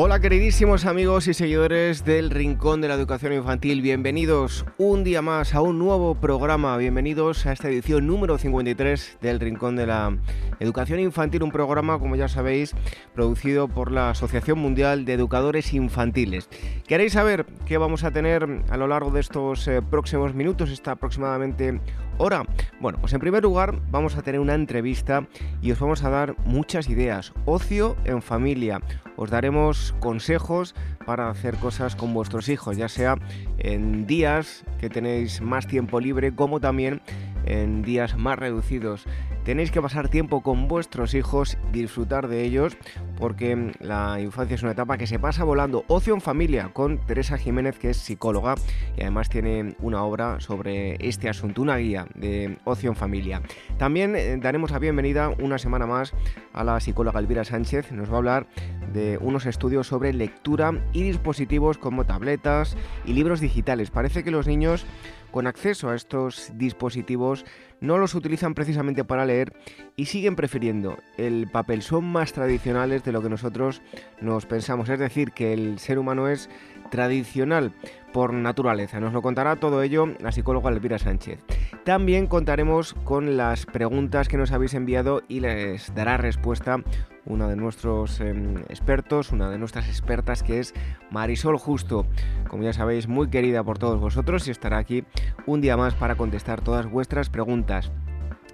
Hola queridísimos amigos y seguidores del Rincón de la Educación Infantil, bienvenidos un día más a un nuevo programa, bienvenidos a esta edición número 53 del Rincón de la Educación Infantil, un programa, como ya sabéis, producido por la Asociación Mundial de Educadores Infantiles. ¿Queréis saber qué vamos a tener a lo largo de estos eh, próximos minutos, esta aproximadamente hora? Bueno, pues en primer lugar vamos a tener una entrevista y os vamos a dar muchas ideas. Ocio en familia. Os daremos consejos para hacer cosas con vuestros hijos, ya sea en días que tenéis más tiempo libre como también en días más reducidos. Tenéis que pasar tiempo con vuestros hijos, disfrutar de ellos, porque la infancia es una etapa que se pasa volando. Ocio en familia con Teresa Jiménez, que es psicóloga y además tiene una obra sobre este asunto, una guía de ocio en familia. También eh, daremos la bienvenida una semana más a la psicóloga Elvira Sánchez. Nos va a hablar de unos estudios sobre lectura y dispositivos como tabletas y libros digitales. Parece que los niños con acceso a estos dispositivos no los utilizan precisamente para leer y siguen prefiriendo el papel. Son más tradicionales de lo que nosotros nos pensamos. Es decir, que el ser humano es tradicional por naturaleza. Nos lo contará todo ello la psicóloga Elvira Sánchez. También contaremos con las preguntas que nos habéis enviado y les dará respuesta una de nuestros em, expertos, una de nuestras expertas que es Marisol Justo, como ya sabéis, muy querida por todos vosotros y estará aquí un día más para contestar todas vuestras preguntas.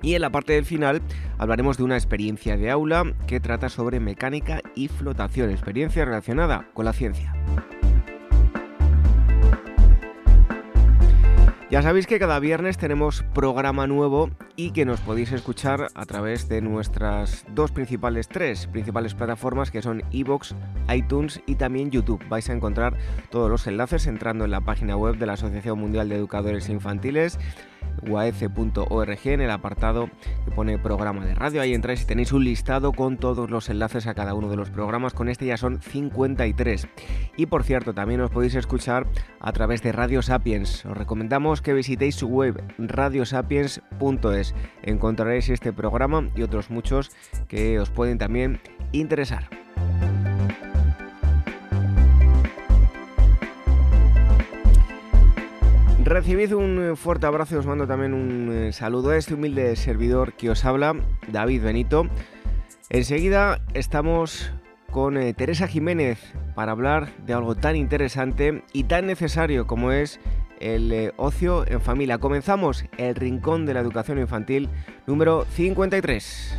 Y en la parte del final hablaremos de una experiencia de aula que trata sobre mecánica y flotación, experiencia relacionada con la ciencia. Ya sabéis que cada viernes tenemos programa nuevo y que nos podéis escuchar a través de nuestras dos principales, tres principales plataformas que son iVoox, iTunes y también YouTube. Vais a encontrar todos los enlaces entrando en la página web de la Asociación Mundial de Educadores Infantiles uaf.org en el apartado que pone programa de radio. Ahí entráis y tenéis un listado con todos los enlaces a cada uno de los programas. Con este ya son 53. Y por cierto, también os podéis escuchar a través de Radio Sapiens. Os recomendamos que visitéis su web radiosapiens.es. Encontraréis este programa y otros muchos que os pueden también interesar. Recibid un eh, fuerte abrazo y os mando también un eh, saludo a este humilde servidor que os habla, David Benito. Enseguida estamos con eh, Teresa Jiménez para hablar de algo tan interesante y tan necesario como es el ocio en familia. Comenzamos el Rincón de la Educación Infantil número 53.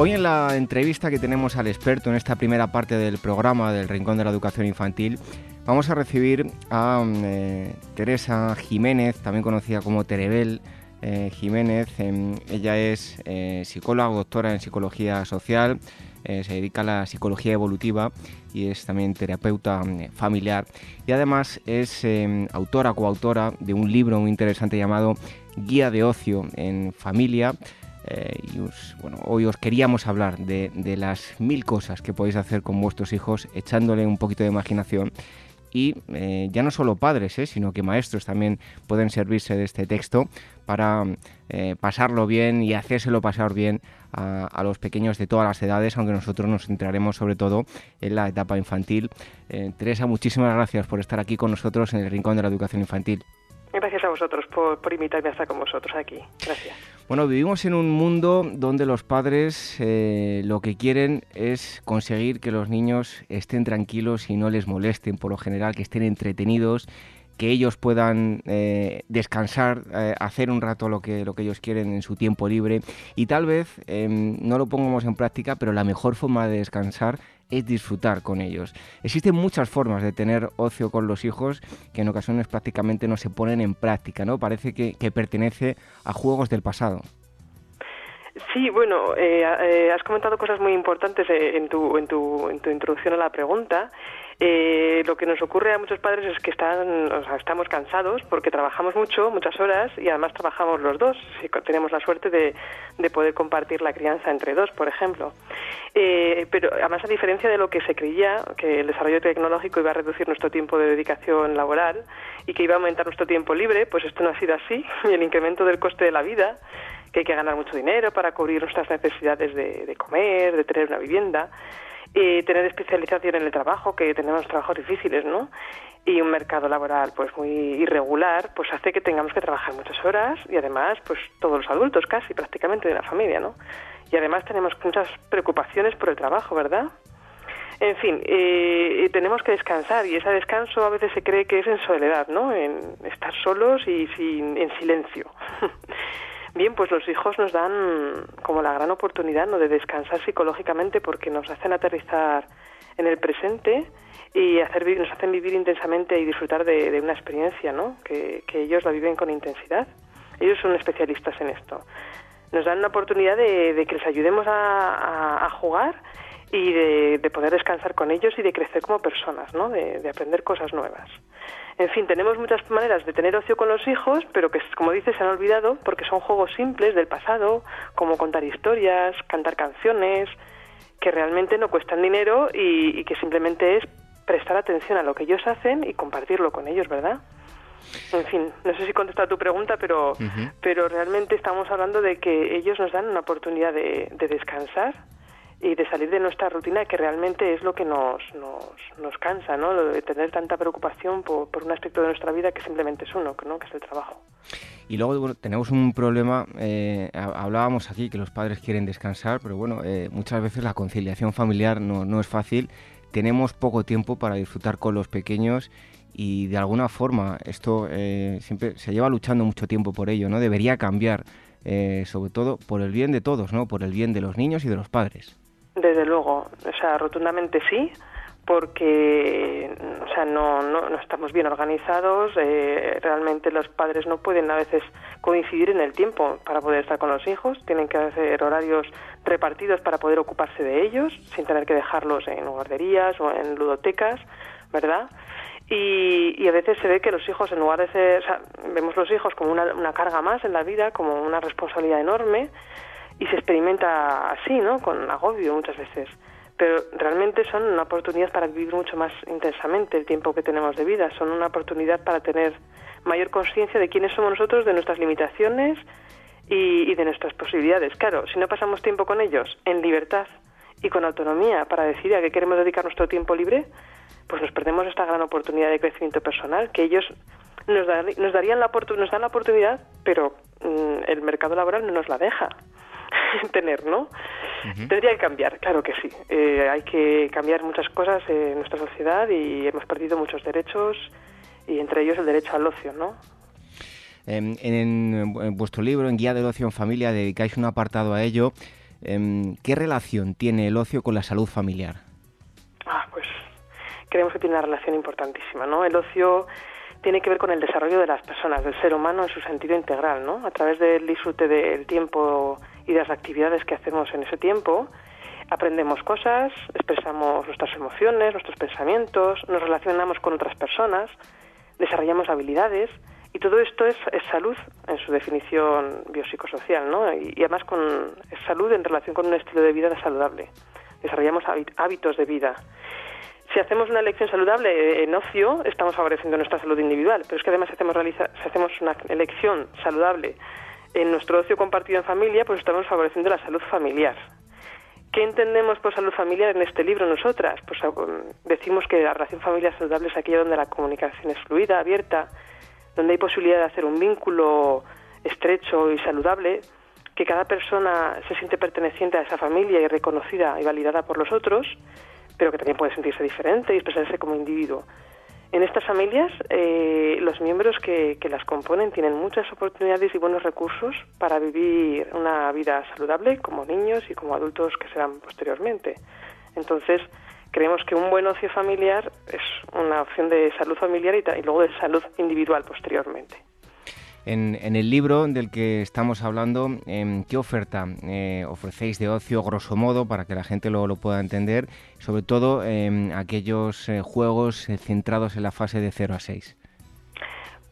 Hoy en la entrevista que tenemos al experto en esta primera parte del programa del Rincón de la Educación Infantil, vamos a recibir a mm, eh, Teresa Jiménez, también conocida como Terebel eh, Jiménez. Em, ella es eh, psicóloga, doctora en psicología social, se dedica a la psicología evolutiva y es también terapeuta mm, familiar. Y además es em, autora, coautora de un libro muy interesante llamado Guía de Ocio en Familia eh, y bueno, hoy os queríamos hablar de, las mil cosas que podéis hacer con vuestros hijos echándole un poquito de imaginación y eh, ya no solo padres, eh, sino que maestros también pueden servirse de este texto para pasarlo bien y hacérselo pasar bien a, a, los pequeños de todas las edades, aunque nosotros nos centraremos sobre todo en la etapa infantil. Teresa, muchísimas gracias por estar aquí con nosotros en el Rincón de la Educación Infantil. Gracias a vosotros por, por invitarme a estar con vosotros aquí. Gracias. Bueno, vivimos en un mundo donde los padres eh, lo que quieren es conseguir que los niños estén tranquilos y no les molesten, por lo general, que estén entretenidos que ellos puedan eh, descansar, eh, hacer un rato lo que, lo que ellos quieren en su tiempo libre. Y tal vez em, no lo pongamos en práctica, pero la mejor forma de descansar es disfrutar con ellos. Existen muchas formas de tener ocio con los hijos que en ocasiones prácticamente no se ponen en práctica, ¿no? Parece que, pertenece a juegos del pasado. Sí, bueno, eh, has comentado cosas muy importantes en tu, en, tu, en tu introducción a la pregunta eh, lo que nos ocurre a muchos padres es que están, o sea, estamos cansados porque trabajamos mucho, muchas horas, y además trabajamos los dos. Si tenemos la suerte de, de poder compartir la crianza entre dos, por ejemplo. Eh, pero además, a diferencia de lo que se creía, que el desarrollo tecnológico iba a reducir nuestro tiempo de dedicación laboral y que iba a aumentar nuestro tiempo libre, pues esto no ha sido así. Y el incremento del coste de la vida que hay que ganar mucho dinero para cubrir nuestras necesidades de, de comer, de tener una vivienda, y tener especialización en el trabajo, que tenemos trabajos difíciles, ¿no? Y un mercado laboral pues muy irregular, pues hace que tengamos que trabajar muchas horas y además pues todos los adultos casi prácticamente de la familia, ¿no? Y además tenemos muchas preocupaciones por el trabajo, ¿verdad? En fin, eh, tenemos que descansar y ese descanso a veces se cree que es en soledad, ¿no? En estar solos y sin, en silencio. Bien, pues los hijos nos dan como la gran oportunidad ¿no? de descansar psicológicamente porque nos hacen aterrizar en el presente y hacer, nos hacen vivir intensamente y disfrutar de, una experiencia, ¿no? Que, ellos la viven con intensidad. Ellos son especialistas en esto. Nos dan una oportunidad de, que les ayudemos a, jugar y de, poder descansar con ellos y de crecer como personas, ¿no? de aprender cosas nuevas. En fin, tenemos muchas maneras de tener ocio con los hijos, pero que, como dices, se han olvidado porque son juegos simples del pasado, como contar historias, cantar canciones, que realmente no cuestan dinero y, que simplemente es prestar atención a lo que ellos hacen y compartirlo con ellos, ¿verdad? En fin, no sé si contesta a tu pregunta, pero, pero realmente estamos hablando de que ellos nos dan una oportunidad de descansar y de salir de nuestra rutina que realmente es lo que nos, nos, nos cansa, ¿no? De tener tanta preocupación por, por, un aspecto de nuestra vida que simplemente es uno, ¿no? que es el trabajo. Y luego tenemos un problema, eh, hablábamos aquí que los padres quieren descansar, pero bueno, eh, muchas veces la conciliación familiar no, no, es fácil, tenemos poco tiempo para disfrutar con los pequeños y de alguna forma esto eh, siempre se lleva luchando mucho tiempo por ello, ¿no? Debería cambiar, sobre todo por el bien de todos, ¿no? Por el bien de los niños y de los padres. Desde luego, o sea, rotundamente sí, porque o sea, no, no, estamos bien organizados, eh, realmente los padres no pueden a veces coincidir en el tiempo para poder estar con los hijos, tienen que hacer horarios repartidos para poder ocuparse de ellos, sin tener que dejarlos en guarderías o en ludotecas, ¿verdad? Y, y, a veces se ve que los hijos, en lugar de ser, o sea, vemos los hijos como una, una carga más en la vida, como una responsabilidad enorme, y se experimenta así, ¿no? Con agobio muchas veces. Pero realmente son una oportunidad para vivir mucho más intensamente el tiempo que tenemos de vida. Son una oportunidad para tener mayor conciencia de quiénes somos nosotros, de nuestras limitaciones y, de nuestras posibilidades. Claro, si no pasamos tiempo con ellos en libertad y con autonomía para decidir a qué queremos dedicar nuestro tiempo libre, pues nos perdemos esta gran oportunidad de crecimiento personal que ellos nos, nos darían la nos dan la oportunidad, pero mm, el mercado laboral no nos la deja. tener, ¿no? Tendría que cambiar, claro que sí. Eh, hay que cambiar muchas cosas en nuestra sociedad y hemos perdido muchos derechos y entre ellos el derecho al ocio, ¿no? Em, en, vuestro libro, en Guía del Ocio en Familia, dedicáis un apartado a ello. Em, ¿Qué relación tiene el ocio con la salud familiar? Ah, pues creemos que tiene una relación importantísima, ¿no? El ocio tiene que ver con el desarrollo de las personas, del ser humano en su sentido integral, ¿no? A través del disfrute del tiempo y las actividades que hacemos en ese tiempo, aprendemos cosas, expresamos nuestras emociones, nuestros pensamientos, nos relacionamos con otras personas, desarrollamos habilidades y todo esto es, salud en su definición biopsicosocial, ¿no? Y, además con es salud en relación con un estilo de vida saludable. Desarrollamos hábitos de vida si hacemos una elección saludable en ocio, estamos favoreciendo nuestra salud individual, pero es que además hacemos, si hacemos una elección saludable en nuestro ocio compartido en familia, pues estamos favoreciendo la salud familiar. ¿Qué entendemos por salud familiar en este libro nosotras? Pues decimos que la relación familiar saludable es aquella donde la comunicación es fluida, abierta, donde hay posibilidad de hacer un vínculo estrecho y saludable, que cada persona se siente perteneciente a esa familia y reconocida y validada por los otros, pero que también puede sentirse diferente y expresarse como individuo. En estas familias, eh, los miembros que, las componen tienen muchas oportunidades y buenos recursos para vivir una vida saludable como niños y como adultos que serán posteriormente. Entonces, creemos que un buen ocio familiar es una opción de salud familiar y, y luego de salud individual posteriormente. En, el libro del que estamos hablando, em, ¿qué oferta eh, ofrecéis de ocio, grosso modo, para que la gente lo, pueda entender? Sobre todo em, aquellos eh, juegos eh, centrados en la fase de 0 a 6.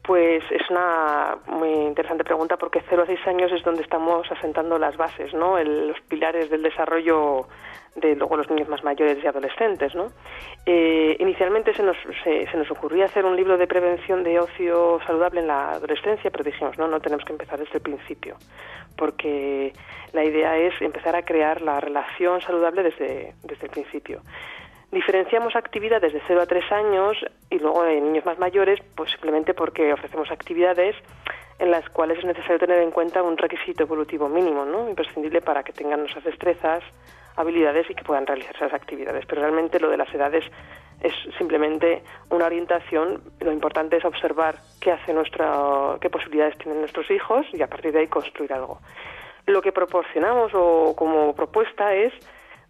Pues es una muy interesante pregunta porque 0 a 6 años es donde estamos asentando las bases, ¿no? los pilares del desarrollo de luego los niños más mayores y adolescentes, ¿no? Eh, inicialmente se nos, se, nos ocurría hacer un libro de prevención de ocio saludable en la adolescencia, pero dijimos, no, no tenemos que empezar desde el principio, porque la idea es empezar a crear la relación saludable desde, desde el principio. Diferenciamos actividades de 0 a 3 años y luego en niños más mayores, pues simplemente porque ofrecemos actividades en las cuales es necesario tener en cuenta un requisito evolutivo mínimo, ¿no? imprescindible para que tengan nuestras destrezas, habilidades y que puedan realizar esas actividades. Pero realmente lo de las edades es simplemente una orientación. Lo importante es observar qué hace nuestra, qué posibilidades tienen nuestros hijos y a partir de ahí construir algo. Lo que proporcionamos o como propuesta es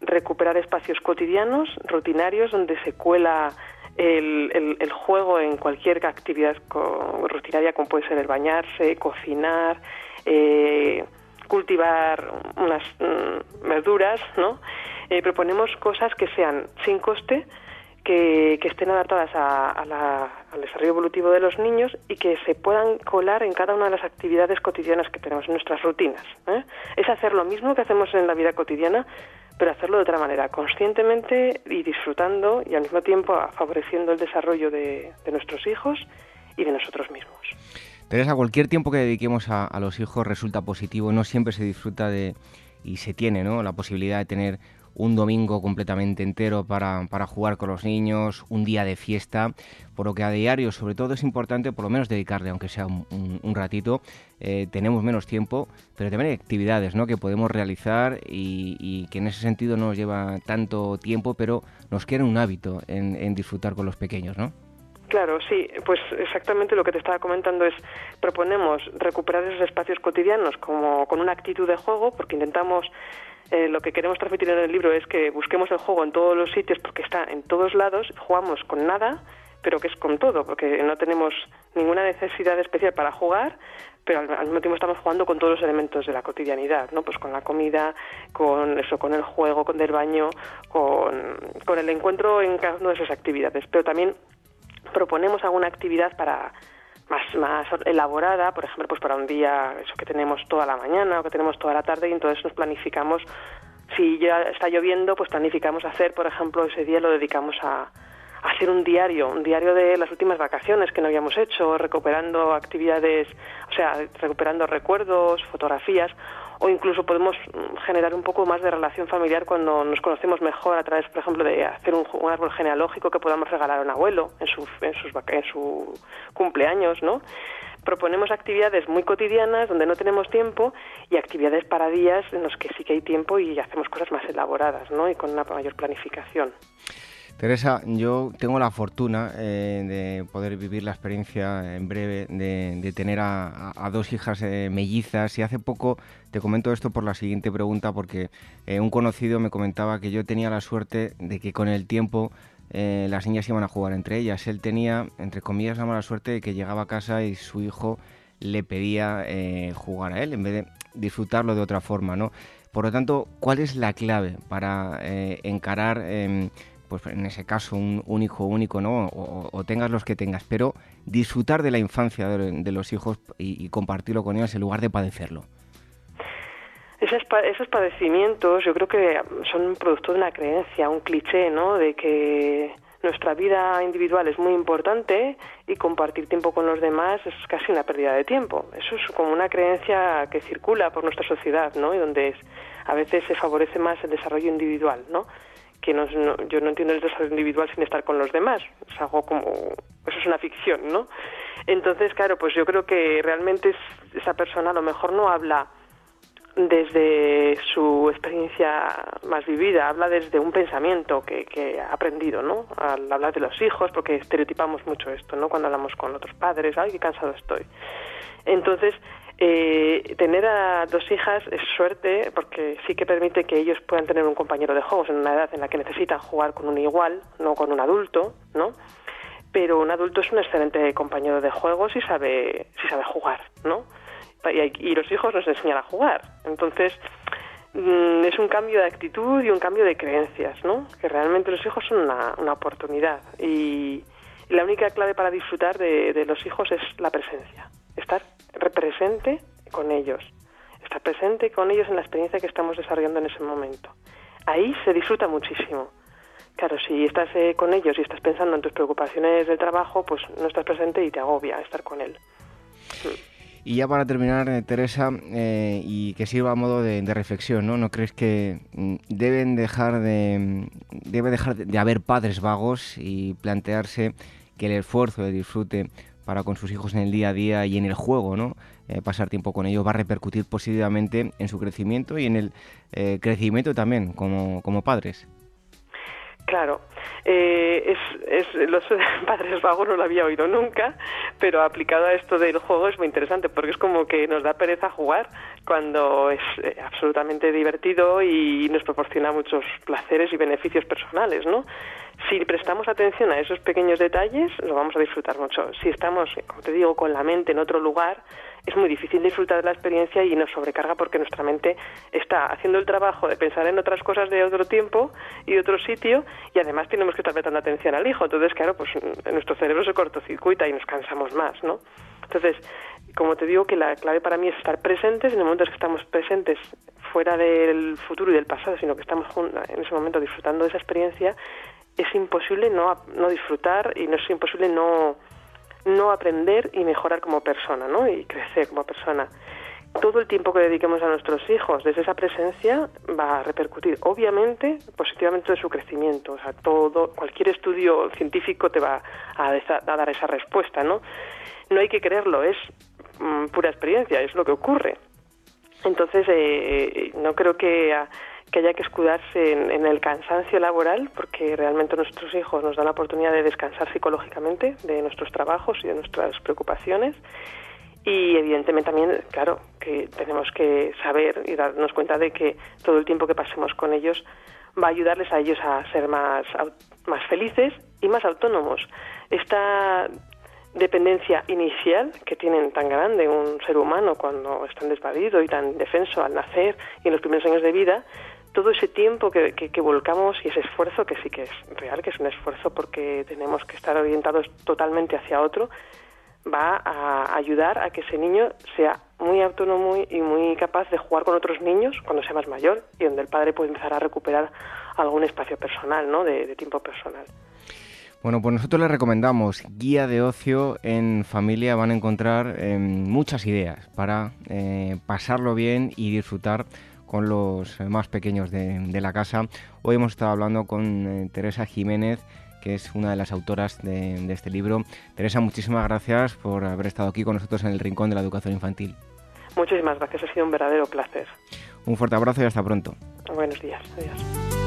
recuperar espacios cotidianos, rutinarios, donde se cuela el, el, juego en cualquier actividad rutinaria, como puede ser el bañarse, cocinar, eh, cultivar unas mm, verduras, ¿no? Eh, proponemos cosas que sean sin coste, que, estén adaptadas al desarrollo evolutivo de los niños y que se puedan colar en cada una de las actividades cotidianas que tenemos en nuestras rutinas. ¿eh? Es hacer lo mismo que hacemos en la vida cotidiana, pero hacerlo de otra manera, conscientemente y disfrutando y al mismo tiempo favoreciendo el desarrollo de nuestros hijos y de nosotros mismos. Teresa, cualquier tiempo que dediquemos a, los hijos resulta positivo, no siempre se disfruta de y se tiene ¿no? la posibilidad de tener un domingo completamente entero para, jugar con los niños, un día de fiesta, por lo que a diario sobre todo es importante por lo menos dedicarle, aunque sea un, ratito, eh, tenemos menos tiempo, pero también hay actividades ¿no? que podemos realizar y, que en ese sentido no nos lleva tanto tiempo, pero nos queda un hábito en, en disfrutar con los pequeños, ¿no? Claro, sí, pues exactamente lo que te estaba comentando es proponemos recuperar esos espacios cotidianos como con una actitud de juego, porque intentamos eh, lo que queremos transmitir en el libro es que busquemos el juego en todos los sitios porque está en todos lados, jugamos con nada, pero que es con todo, porque no tenemos ninguna necesidad especial para jugar, pero al, mismo tiempo estamos jugando con todos los elementos de la cotidianidad, ¿no? Pues con la comida, con eso, con el juego, con el baño, con, con el encuentro en cada una de esas actividades, pero también proponemos alguna actividad para más, más elaborada, por ejemplo, pues para un día eso que tenemos toda la mañana o que tenemos toda la tarde y entonces nos planificamos, si ya está lloviendo, pues planificamos hacer, por ejemplo, ese día lo dedicamos a, a hacer un diario, un diario de las últimas vacaciones que no habíamos hecho, recuperando actividades, o sea, recuperando recuerdos, fotografías, o incluso podemos generar un poco más de relación familiar cuando nos conocemos mejor a través, por ejemplo, de hacer un, árbol genealógico que podamos regalar a un abuelo en su, en, sus, en su cumpleaños, ¿no? proponemos actividades muy cotidianas donde no tenemos tiempo y actividades para días en los que sí que hay tiempo y hacemos cosas más elaboradas ¿no? y con una mayor planificación. Teresa, yo tengo la fortuna eh, de poder vivir la experiencia en breve de, tener a, dos hijas eh, mellizas y hace poco te comento esto por la siguiente pregunta porque eh, un conocido me comentaba que yo tenía la suerte de que con el tiempo las niñas iban a jugar entre ellas. Él tenía, entre comillas, la mala suerte de que llegaba a casa y su hijo le pedía jugar a él en vez de disfrutarlo de otra forma, ¿no? Por lo tanto, ¿cuál es la clave para encarar em, pues en ese caso un, hijo único, ¿no? O, tengas los que tengas, pero disfrutar de la infancia de, los hijos y, compartirlo con ellos en lugar de padecerlo. Esos, esos padecimientos yo creo que son producto de una creencia, un cliché, ¿no? De que nuestra vida individual es muy importante y compartir tiempo con los demás es casi una pérdida de tiempo. Eso es como una creencia que circula por nuestra sociedad, ¿no? Y donde a veces se favorece más el desarrollo individual, ¿no? Que no, yo no entiendo el desarrollo individual sin estar con los demás. Es algo como, eso es una ficción, ¿no? Entonces, claro, pues yo creo que realmente esa persona a lo mejor no habla desde su experiencia más vivida, habla desde un pensamiento que, que, ha aprendido, ¿no? Al hablar de los hijos, porque estereotipamos mucho esto, ¿no? Cuando hablamos con otros padres, ay, qué cansado estoy. Entonces, eh, tener a dos hijas es suerte porque sí que permite que ellos puedan tener un compañero de juegos en una edad en la que necesitan jugar con un igual, no con un adulto, ¿no? Pero un adulto es un excelente compañero de juegos si sabe, si sabe jugar, ¿no? Y, los hijos nos enseñan a jugar. Entonces, mm, es un cambio de actitud y un cambio de creencias, ¿no? Que realmente los hijos son una, una oportunidad. Y, la única clave para disfrutar de, de los hijos es la presencia. Estar presente con ellos, estar presente con ellos en la experiencia que estamos desarrollando en ese momento. Ahí se disfruta muchísimo. Claro, si estás eh, con ellos y estás pensando en tus preocupaciones del trabajo, pues no estás presente y te agobia estar con él. Y ya para terminar, eh, Teresa, eh, y que sirva a modo de, reflexión, ¿no? ¿No crees que mm, deben dejar de, mm, debe dejar de haber padres vagos y plantearse que el esfuerzo de disfrute para con sus hijos en el día a día y en el juego, ¿no? Eh, pasar tiempo con ellos va a repercutir positivamente en su crecimiento y en el eh, crecimiento también como, como padres. Claro, eh, es, es, los padres vagos no lo había oído nunca, pero aplicado a esto del juego es muy interesante porque es como que nos da pereza jugar cuando es absolutamente divertido y nos proporciona muchos placeres y beneficios personales, ¿no? Si prestamos atención a esos pequeños detalles, lo vamos a disfrutar mucho. Si estamos, como te digo, con la mente en otro lugar, es muy difícil disfrutar de la experiencia y nos sobrecarga porque nuestra mente está haciendo el trabajo de pensar en otras cosas de otro tiempo y otro sitio y además tenemos que estar prestando atención al hijo. Entonces, claro, pues nuestro cerebro se cortocircuita y nos cansamos más, ¿no? Entonces, como te digo, que la clave para mí es estar presentes en el momento en que estamos presentes fuera del futuro y del pasado, sino que estamos en ese momento disfrutando de esa experiencia es imposible no, no disfrutar y no es imposible no, no aprender y mejorar como persona, ¿no? Y crecer como persona. Todo el tiempo que dediquemos a nuestros hijos desde esa presencia va a repercutir, obviamente, positivamente en su crecimiento. O sea, todo, cualquier estudio científico te va a, dar esa respuesta, ¿no? No hay que creerlo, es mm, pura experiencia, es lo que ocurre. Entonces, eh, no creo que que haya que escudarse en, el cansancio laboral, porque realmente nuestros hijos nos dan la oportunidad de descansar psicológicamente de nuestros trabajos y de nuestras preocupaciones. Y evidentemente también, claro, que tenemos que saber y darnos cuenta de que todo el tiempo que pasemos con ellos va a ayudarles a ellos a ser más, más felices y más autónomos. Esta dependencia inicial que tienen tan grande un ser humano cuando está desvalido y tan defenso al nacer y en los primeros años de vida, todo ese tiempo que, volcamos y ese esfuerzo, que sí que es real, que es un esfuerzo porque tenemos que estar orientados totalmente hacia otro, va a ayudar a que ese niño sea muy autónomo y muy capaz de jugar con otros niños cuando sea más mayor y donde el padre puede empezar a recuperar algún espacio personal, ¿no? de, tiempo personal. Bueno, pues nosotros les recomendamos guía de ocio en familia. Van a encontrar eh, muchas ideas para eh, pasarlo bien y disfrutar con los más pequeños de, la casa. Hoy hemos estado hablando con eh, Teresa Jiménez, que es una de las autoras de, este libro. Teresa, muchísimas gracias por haber estado aquí con nosotros en el Rincón de la Educación Infantil. Muchísimas gracias, ha sido un verdadero placer. Un fuerte abrazo y hasta pronto. Buenos días, adiós.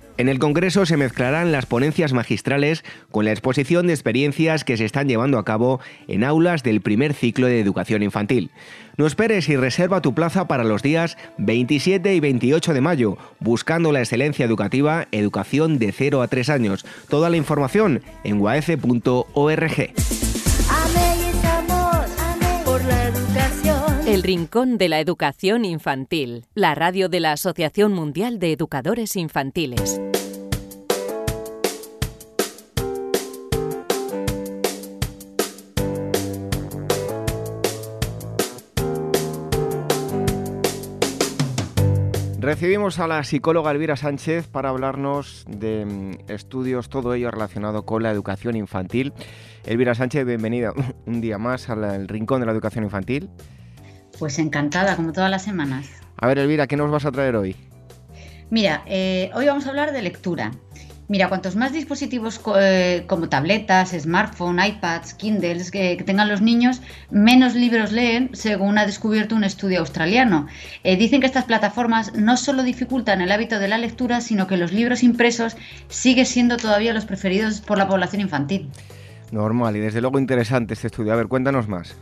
En el Congreso se mezclarán las ponencias magistrales con la exposición de experiencias que se están llevando a cabo en aulas del primer ciclo de educación infantil. No esperes y reserva tu plaza para los días 27 y 28 de mayo, buscando la excelencia educativa, educación de 0 a 3 años. Toda la información en guaece.org. El Rincón de la Educación Infantil, la radio de la Asociación Mundial de Educadores Infantiles. Recibimos a la psicóloga Elvira Sánchez para hablarnos de mm, estudios, todo ello relacionado con la educación infantil. Elvira Sánchez, bienvenida un día más al Rincón de la Educación Infantil. Pues encantada, como todas las semanas. A ver, Elvira, ¿qué nos vas a traer hoy? Mira, eh, hoy vamos a hablar de lectura. Mira, cuantos más dispositivos eh, como tabletas, smartphones, iPads, Kindles que, tengan los niños, menos libros leen, según ha descubierto un estudio australiano. Eh, dicen que estas plataformas no solo dificultan el hábito de la lectura, sino que los libros impresos siguen siendo todavía los preferidos por la población infantil. Normal y desde luego interesante este estudio. A ver, cuéntanos más.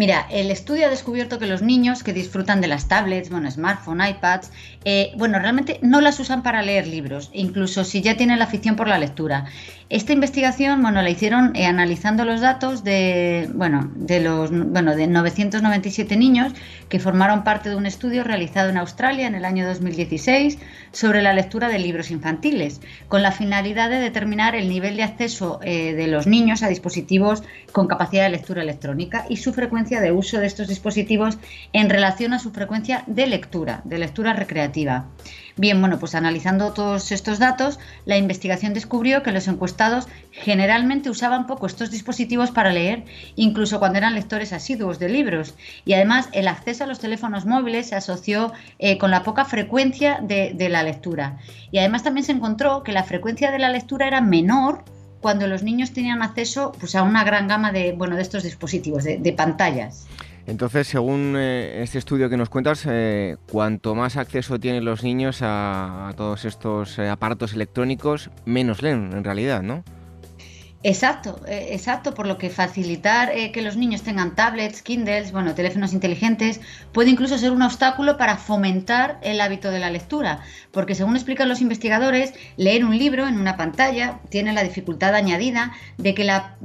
Mira, el estudio ha descubierto que los niños que disfrutan de las tablets, bueno, smartphone, iPads, eh, bueno, realmente no las usan para leer libros, incluso si ya tienen la afición por la lectura. Esta investigación, bueno, la hicieron eh, analizando los datos de, bueno, de los, bueno, de 997 niños que formaron parte de un estudio realizado en Australia en el año 2016 sobre la lectura de libros infantiles, con la finalidad de determinar el nivel de acceso eh, de los niños a dispositivos con capacidad de lectura electrónica y su frecuencia de uso de estos dispositivos en relación a su frecuencia de lectura, de lectura recreativa. Bien, bueno, pues analizando todos estos datos, la investigación descubrió que los encuestados generalmente usaban poco estos dispositivos para leer, incluso cuando eran lectores asiduos de libros. Y además el acceso a los teléfonos móviles se asoció eh, con la poca frecuencia de, la lectura. Y además también se encontró que la frecuencia de la lectura era menor cuando los niños tenían acceso pues, a una gran gama de, bueno, de estos dispositivos, de pantallas. Entonces, según eh, este estudio que nos cuentas, eh, cuanto más acceso tienen los niños a, todos estos eh, aparatos electrónicos, menos leen en realidad, ¿no? Exacto, exacto, por lo que facilitar que los niños tengan tablets, Kindles, bueno, teléfonos inteligentes, puede incluso ser un obstáculo para fomentar el hábito de la lectura, porque según explican los investigadores, leer un libro en una pantalla tiene la dificultad añadida de que la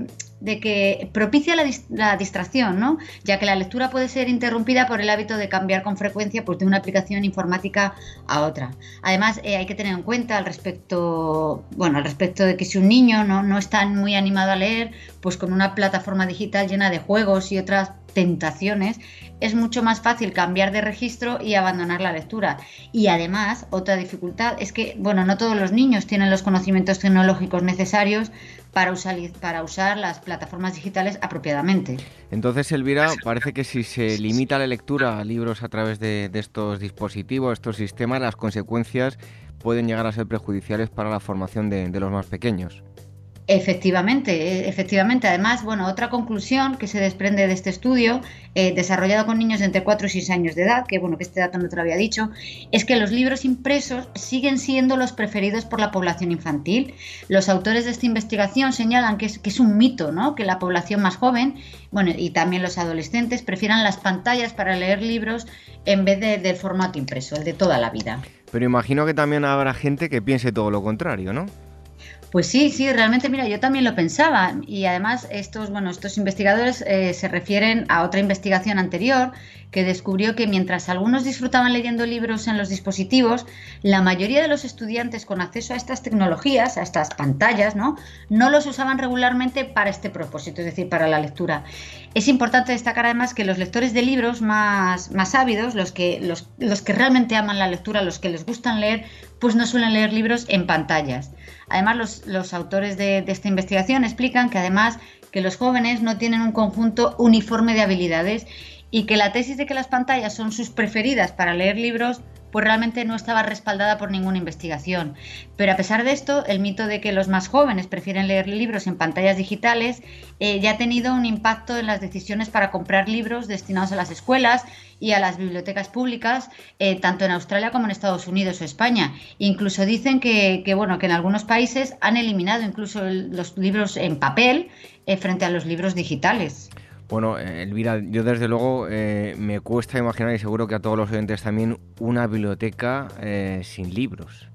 de que propicia la, distracción, ¿no? ya que la lectura puede ser interrumpida por el hábito de cambiar con frecuencia pues, de una aplicación informática a otra. Además, eh, hay que tener en cuenta al respecto, bueno, al respecto de que si un niño no, no está muy animado a leer, pues con una plataforma digital llena de juegos y otras tentaciones, es mucho más fácil cambiar de registro y abandonar la lectura. Y además, otra dificultad es que, bueno, no todos los niños tienen los conocimientos tecnológicos necesarios para usar, para usar las plataformas digitales apropiadamente. Entonces, Elvira, parece que si se limita la lectura a libros a través de, estos dispositivos, estos sistemas, las consecuencias pueden llegar a ser perjudiciales para la formación de los más pequeños. Efectivamente, e, efectivamente. Además, bueno, otra conclusión que se desprende de este estudio, eh, desarrollado con niños de entre 4 y 6 años de edad, que bueno, que este dato no te lo había dicho, es que los libros impresos siguen siendo los preferidos por la población infantil. Los autores de esta investigación señalan que es, que es un mito, ¿no? Que la población más joven, bueno, y también los adolescentes, prefieran las pantallas para leer libros en vez del formato impreso, el de toda la vida. Pero imagino que también habrá gente que piense todo lo contrario, ¿no? Pues sí, sí, realmente, mira, yo también lo pensaba y además estos, bueno, estos investigadores eh, se refieren a otra investigación anterior que descubrió que mientras algunos disfrutaban leyendo libros en los dispositivos, la mayoría de los estudiantes con acceso a estas tecnologías, a estas pantallas, ¿no? no los usaban regularmente para este propósito, es decir, para la lectura. Es importante destacar además que los lectores de libros más, más ávidos, los que, los, los que realmente aman la lectura, los que les gustan leer, pues no suelen leer libros en pantallas. Además, los, los autores de, de esta investigación explican que además que los jóvenes no tienen un conjunto uniforme de habilidades y que la tesis de que las pantallas son sus preferidas para leer libros pues realmente no estaba respaldada por ninguna investigación. Pero a pesar de esto, el mito de que los más jóvenes prefieren leer libros en pantallas digitales eh, ya ha tenido un impacto en las decisiones para comprar libros destinados a las escuelas y a las bibliotecas públicas, eh, tanto en Australia como en Estados Unidos o España. Incluso dicen que, bueno, que en algunos países han eliminado incluso los libros en papel eh, frente a los libros digitales. Bueno, eh, Elvira, yo desde luego eh, me cuesta imaginar y seguro que a todos los oyentes también una biblioteca eh, sin libros.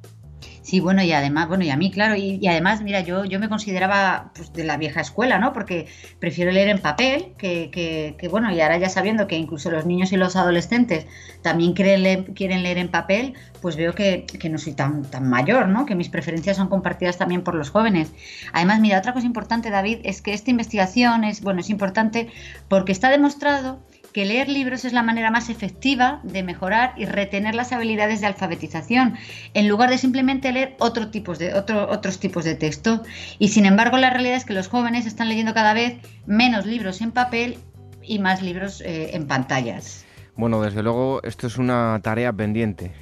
Sí, bueno, y además, bueno, y a mí, claro, y, además, mira, yo, yo me consideraba pues, de la vieja escuela, ¿no? Porque prefiero leer en papel, que, que, bueno, y ahora ya sabiendo que incluso los niños y los adolescentes también quieren leer, quieren leer en papel, pues veo que, que, no soy tan, tan mayor, ¿no? Que mis preferencias son compartidas también por los jóvenes. Además, mira, otra cosa importante, David, es que esta investigación es, bueno, es importante porque está demostrado que leer libros es la manera más efectiva de mejorar y retener las habilidades de alfabetización, en lugar de simplemente leer otro tipos de, otros tipos de texto. Y sin embargo, la realidad es que los jóvenes están leyendo cada vez menos libros en papel y más libros eh, en pantallas. Bueno, desde luego, esto es una tarea pendiente.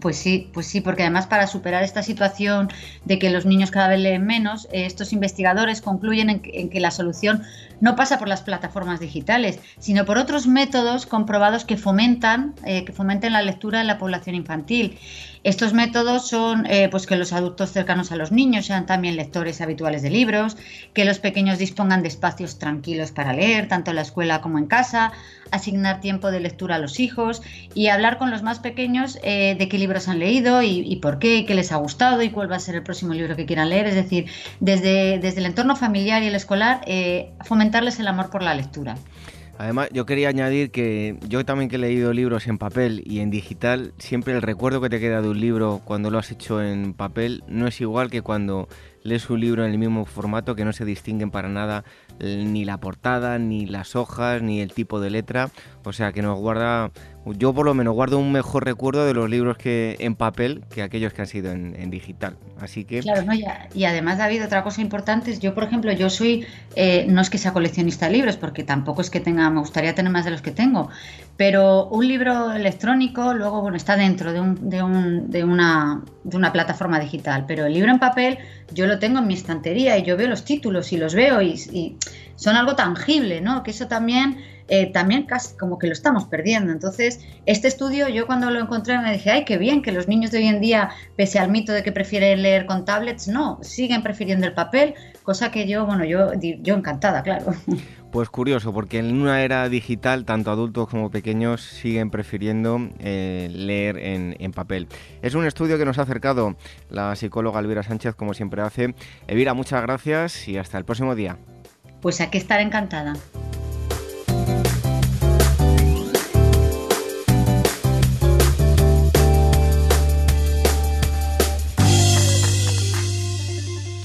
Pues sí, pues sí, porque además para superar esta situación de que los niños cada vez leen menos, eh, estos investigadores concluyen en que, la solución no pasa por las plataformas digitales, sino por otros métodos comprobados que fomentan, eh, que fomenten la lectura en la población infantil. Estos métodos son eh, pues que los adultos cercanos a los niños sean también lectores habituales de libros, que los pequeños dispongan de espacios tranquilos para leer, tanto en la escuela como en casa, asignar tiempo de lectura a los hijos y hablar con los más pequeños eh, de qué libros han leído y, por qué, qué les ha gustado y cuál va a ser el próximo libro que quieran leer. Es decir, desde, desde el entorno familiar y el escolar, eh, fomentarles el amor por la lectura. Además, yo quería añadir que yo también que he leído libros en papel y en digital, siempre el recuerdo que te queda de un libro cuando lo has hecho en papel no es igual que cuando lees un libro en el mismo formato que no se distinguen para nada ni la portada, ni las hojas, ni el tipo de letra. O sea que nos guarda, yo por lo menos guardo un mejor recuerdo de los libros que en papel que aquellos que han sido en, digital. Así que... Claro, no, y además David, otra cosa importante es, yo por ejemplo, yo soy, eh, no es que sea coleccionista de libros, porque tampoco es que tenga, me gustaría tener más de los que tengo, pero un libro electrónico luego, bueno, está dentro de, un, de, un, de, una, de una plataforma digital, pero el libro en papel yo lo tengo en mi estantería y yo veo los títulos y los veo y, son algo tangible, ¿no? Que eso también, eh, también casi como que lo estamos perdiendo. Entonces, este estudio yo cuando lo encontré me dije, ay, qué bien que los niños de hoy en día, pese al mito de que prefieren leer con tablets, no, siguen prefiriendo el papel, cosa que yo, bueno, yo, yo encantada, claro. Pues curioso, porque en una era digital, tanto adultos como pequeños siguen prefiriendo eh, leer en, papel. Es un estudio que nos ha acercado la psicóloga Elvira Sánchez, como siempre hace. Elvira, muchas gracias y hasta el próximo día. Pues aquí estar encantada.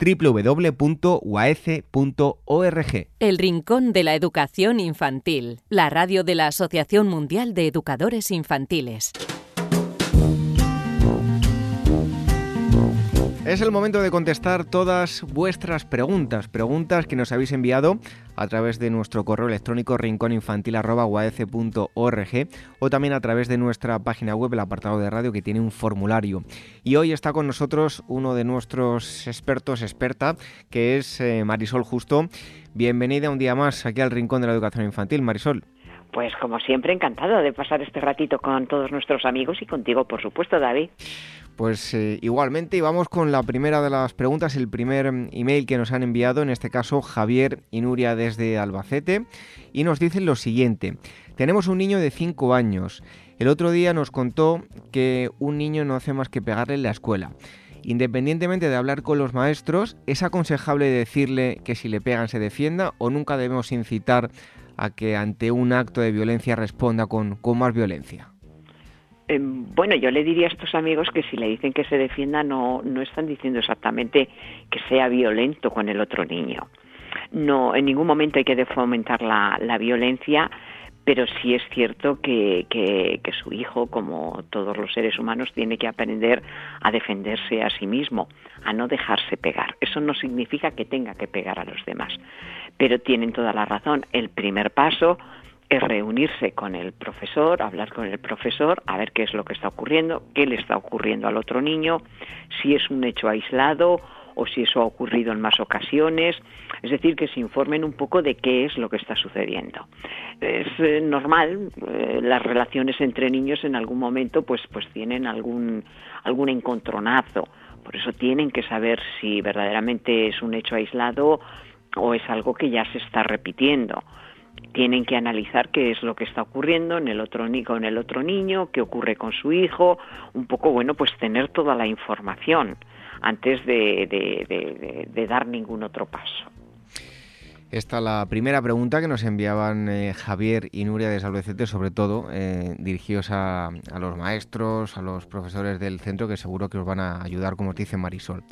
www.uaece.org. El Rincón de la Educación Infantil, la radio de la Asociación Mundial de Educadores Infantiles. Es el momento de contestar todas vuestras preguntas, preguntas que nos habéis enviado a través de nuestro correo electrónico rincóninfantil.org o también a través de nuestra página web, el apartado de radio que tiene un formulario. Y hoy está con nosotros uno de nuestros expertos, experta, que es eh, Marisol Justo. Bienvenida un día más aquí al Rincón de la Educación Infantil, Marisol. Pues como siempre, encantado de pasar este ratito con todos nuestros amigos y contigo, por supuesto, David. Pues eh, igualmente, y vamos con la primera de las preguntas, el primer mm, email que nos han enviado, en este caso Javier y Nuria desde Albacete, y nos dicen lo siguiente. Tenemos un niño de 5 años. El otro día nos contó que un niño no hace más que pegarle en la escuela. Independientemente de hablar con los maestros, ¿es aconsejable decirle que si le pegan se defienda o nunca debemos incitar a que ante un acto de violencia responda con, con más violencia? Em, bueno, yo le diría a estos amigos que si le dicen que se defienda no, no están diciendo exactamente que sea violento con el otro niño. No, en ningún momento hay que fomentar la, la violencia, pero sí es cierto que, que, su hijo, como todos los seres humanos, tiene que aprender a defenderse a sí mismo, a no dejarse pegar. Eso no significa que tenga que pegar a los demás, pero tienen toda la razón. El primer paso es reunirse con el profesor, hablar con el profesor, a ver qué es lo que está ocurriendo, qué le está ocurriendo al otro niño, si es un hecho aislado o si eso ha ocurrido en más ocasiones, es decir, que se informen un poco de qué es lo que está sucediendo. Es eh, normal, eh, las relaciones entre niños en algún momento pues, pues tienen algún, algún encontronazo, por eso tienen que saber si verdaderamente es un hecho aislado o es algo que ya se está repitiendo. Tienen que analizar qué es lo que está ocurriendo en el otro con el otro niño, qué ocurre con su hijo, un poco bueno pues tener toda la información antes de, dar ningún otro paso. Esta la primera pregunta que nos enviaban eh, Javier y Nuria de Salvecete, sobre todo eh, dirigidos a, los maestros, a los profesores del centro, que seguro que os van a ayudar, como te dice Marisol.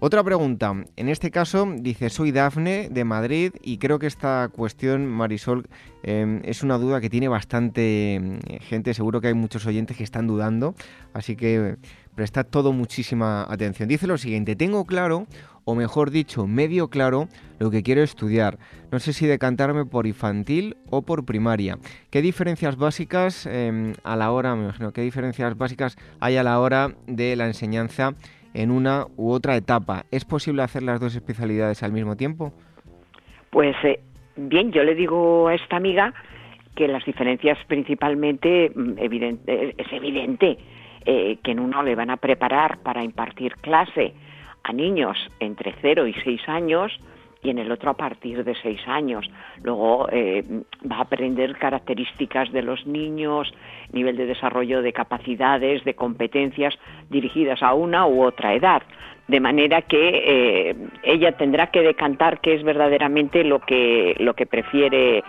Otra pregunta, en este caso dice, soy Dafne de Madrid y creo que esta cuestión, Marisol, eh, es una duda que tiene bastante mm, gente, seguro que hay muchos oyentes que están dudando, así que prestad todo muchísima atención. Dice lo siguiente, tengo claro o mejor dicho, medio claro lo que quiero estudiar. No sé si decantarme por infantil o por primaria. ¿Qué diferencias básicas em, a la hora, me imagino, qué diferencias básicas hay a la hora de la enseñanza en una u otra etapa? ¿Es posible hacer las dos especialidades al mismo tiempo? Pues eh, bien, yo le digo a esta amiga que las diferencias principalmente mm, evidente, es evidente eh, que en uno le van a preparar para impartir clase a niños entre 0 y 6 años y en el otro a partir de 6 años. Luego eh, va a aprender características de los niños, nivel de desarrollo de capacidades, de competencias dirigidas a una u otra edad. De manera que eh, ella tendrá que decantar qué es verdaderamente lo que, lo que prefiere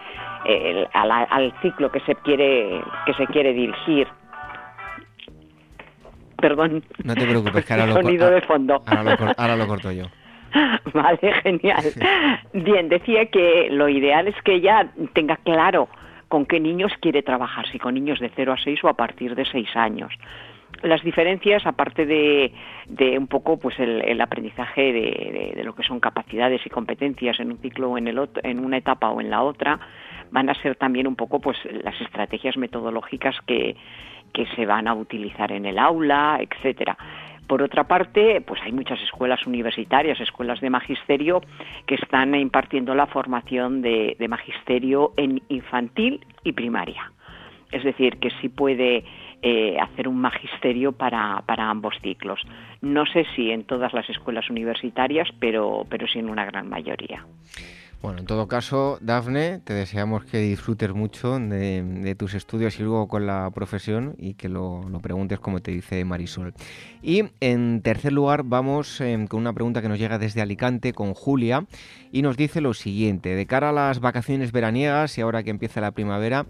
eh, al, al, ciclo que se quiere, que se quiere dirigir. Perdón. No te preocupes, que ahora lo, sonido de fondo. Ahora lo, corto yo. Vale, genial. Bien, decía que lo ideal es que ella tenga claro con qué niños quiere trabajar, si con niños de 0 a 6 o a partir de 6 años. Las diferencias, aparte de, de un poco pues el, aprendizaje de, de, lo que son capacidades y competencias en un ciclo o en, el en una etapa o en la otra, van a ser también un poco pues las estrategias metodológicas que, que se van a utilizar en el aula, etcétera. Por otra parte, pues hay muchas escuelas universitarias, escuelas de magisterio, que están impartiendo la formación de, magisterio en infantil y primaria. Es decir, que sí puede eh, hacer un magisterio para, para, ambos ciclos. No sé si en todas las escuelas universitarias, pero, pero sí en una gran mayoría. Bueno, en todo caso, Dafne, te deseamos que disfrutes mucho de, tus estudios y luego con la profesión y que lo, preguntes como te dice Marisol. Y en tercer lugar vamos em, con una pregunta que nos llega desde Alicante con Julia y nos dice lo siguiente, de cara a las vacaciones veraniegas y ahora que empieza la primavera,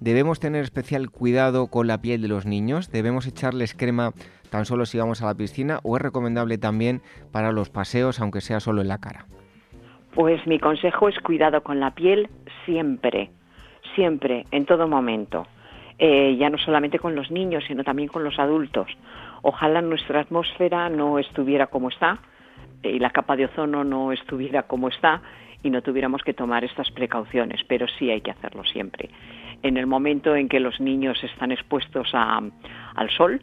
¿debemos tener especial cuidado con la piel de los niños? ¿Debemos echarles crema tan solo si vamos a la piscina o es recomendable también para los paseos aunque sea solo en la cara? Pues mi consejo es cuidado con la piel siempre, siempre, en todo momento. Eh, ya no solamente con los niños, sino también con los adultos. Ojalá nuestra atmósfera no estuviera como está y la capa de ozono no estuviera como está y no tuviéramos que tomar estas precauciones, pero sí hay que hacerlo siempre. En el momento en que los niños están expuestos al sol,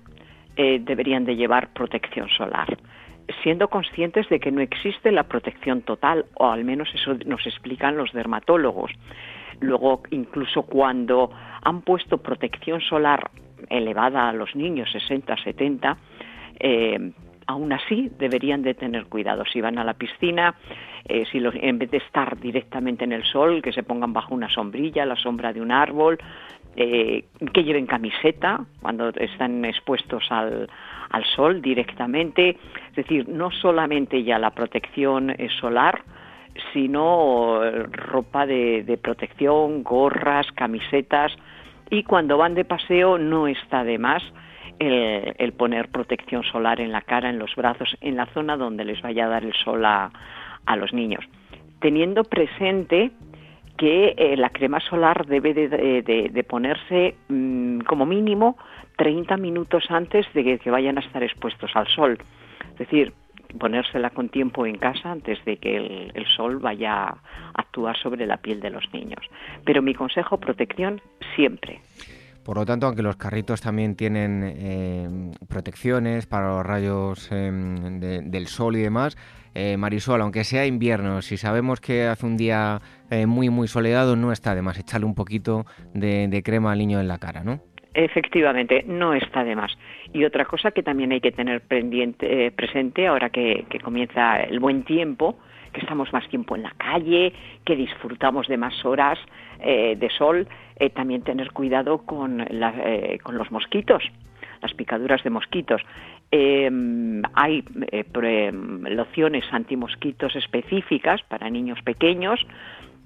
eh, deberían de llevar protección solar siendo conscientes de que no existe la protección total, o al menos eso nos explican los dermatólogos. Luego, incluso cuando han puesto protección solar elevada a los niños, 60, 70, eh, aún así deberían de tener cuidado. Si van a la piscina, eh, si en vez de estar directamente en el sol, que se pongan bajo una sombrilla, la sombra de un árbol, eh, que lleven camiseta cuando están expuestos al, al sol directamente, es decir, no solamente ya la protección solar, sino ropa de, protección, gorras, camisetas y cuando van de paseo no está de más el, poner protección solar en la cara, en los brazos, en la zona donde les vaya a dar el sol a, los niños. Teniendo presente que eh, la crema solar debe de, ponerse mm, como mínimo 30 minutos antes de que vayan a estar expuestos al sol. Es decir, ponérsela con tiempo en casa antes de que el, sol vaya a actuar sobre la piel de los niños. Pero mi consejo, protección siempre. Por lo tanto, aunque los carritos también tienen eh, protecciones para los rayos em, del sol y demás, eh, Marisol, aunque sea invierno, si sabemos que hace un día eh, muy, muy soleado, no está de más echarle un poquito de, crema al niño en la cara, ¿no? Efectivamente, no está de más. Y otra cosa que también hay que tener pendiente, eh, presente ahora que, comienza el buen tiempo, que estamos más tiempo en la calle, que disfrutamos de más horas eh, de sol, eh, también tener cuidado con, con los mosquitos las picaduras de mosquitos. hay lociones antimosquitos específicas para niños pequeños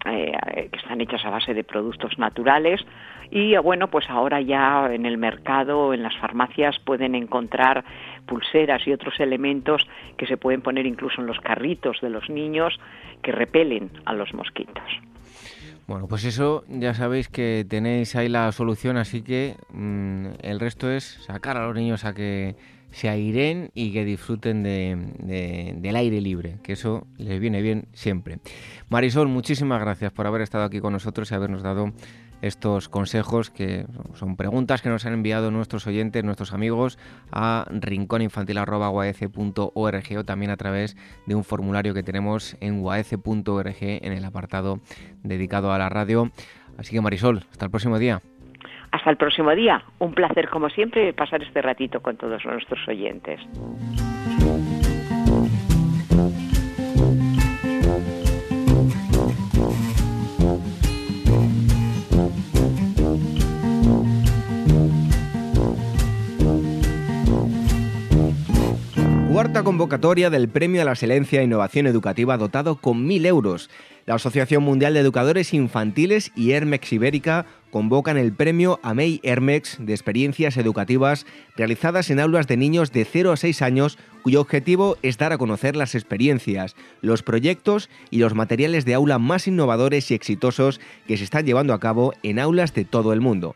que están hechas a base de productos naturales y bueno pues ahora ya en el mercado en las farmacias pueden encontrar pulseras y otros elementos que se pueden poner incluso en los carritos de los niños que repelen a los mosquitos. Bueno, pues eso ya sabéis que tenéis ahí la solución, así que mm, el resto es sacar a los niños a que se airen y que disfruten del aire libre, que eso les viene bien siempre. Marisol, muchísimas gracias por haber estado aquí con nosotros y habernos dado estos consejos que son preguntas que nos han enviado nuestros oyentes, nuestros amigos a rincóninfantil.org o también a través de un formulario que tenemos en uaece.org en el apartado dedicado a la radio. Así que Marisol, hasta el próximo día. Hasta el próximo día. Un placer como siempre pasar este ratito con todos nuestros oyentes. Cuarta convocatoria del Premio a la Excelencia e Innovación Educativa dotado con 1.000 euros. La Asociación Mundial de Educadores Infantiles y Hermex Ibérica convocan el premio AMEI Hermex de experiencias educativas realizadas en aulas de niños de 0 a 6 años cuyo objetivo es dar a conocer las experiencias, los proyectos y los materiales de aula más innovadores y exitosos que se están llevando a cabo en aulas de todo el mundo.